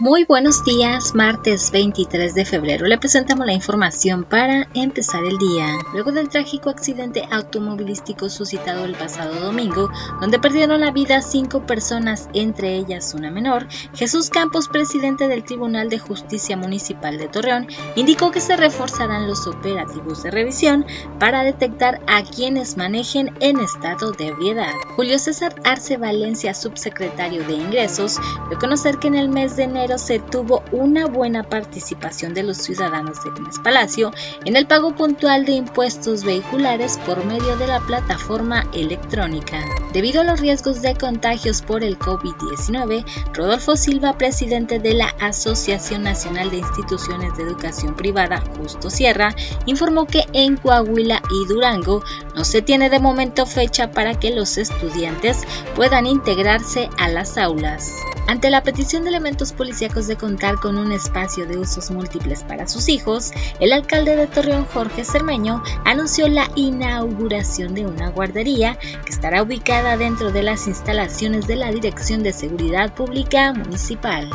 Muy buenos días, martes 23 de febrero. Le presentamos la información para empezar el día. Luego del trágico accidente automovilístico suscitado el pasado domingo, donde perdieron la vida cinco personas, entre ellas una menor, Jesús Campos, presidente del Tribunal de Justicia Municipal de Torreón, indicó que se reforzarán los operativos de revisión para detectar a quienes manejen en estado de ebriedad. Julio César Arce Valencia, subsecretario de Ingresos, dio a conocer que en el mes de enero se tuvo una buena participación de los ciudadanos de Gómez Palacio en el pago puntual de impuestos vehiculares por medio de la plataforma electrónica. Debido a los riesgos de contagios por el COVID-19, Rodolfo Silva, presidente de la Asociación Nacional de Instituciones de Educación Privada, Justo Sierra, informó que en Coahuila y Durango no se tiene de momento fecha para que los estudiantes puedan integrarse a las aulas. Ante la petición de elementos policíacos de contar con un espacio de usos múltiples para sus hijos, el alcalde de Torreón, Jorge Cermeño, anunció la inauguración de una guardería que estará ubicada dentro de las instalaciones de la Dirección de Seguridad Pública Municipal.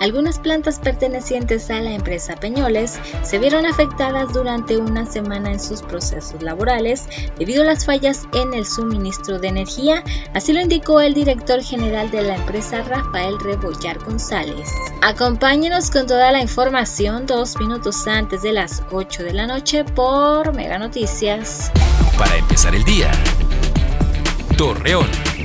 Algunas plantas pertenecientes a la empresa Peñoles se vieron afectadas durante una semana en sus procesos laborales debido a las fallas en el suministro de energía, así lo indicó el director general de la empresa Rafael Rebollar González. Acompáñenos con toda la información dos minutos antes de las 8 de la noche por Mega Noticias. Para empezar el día. Torreón.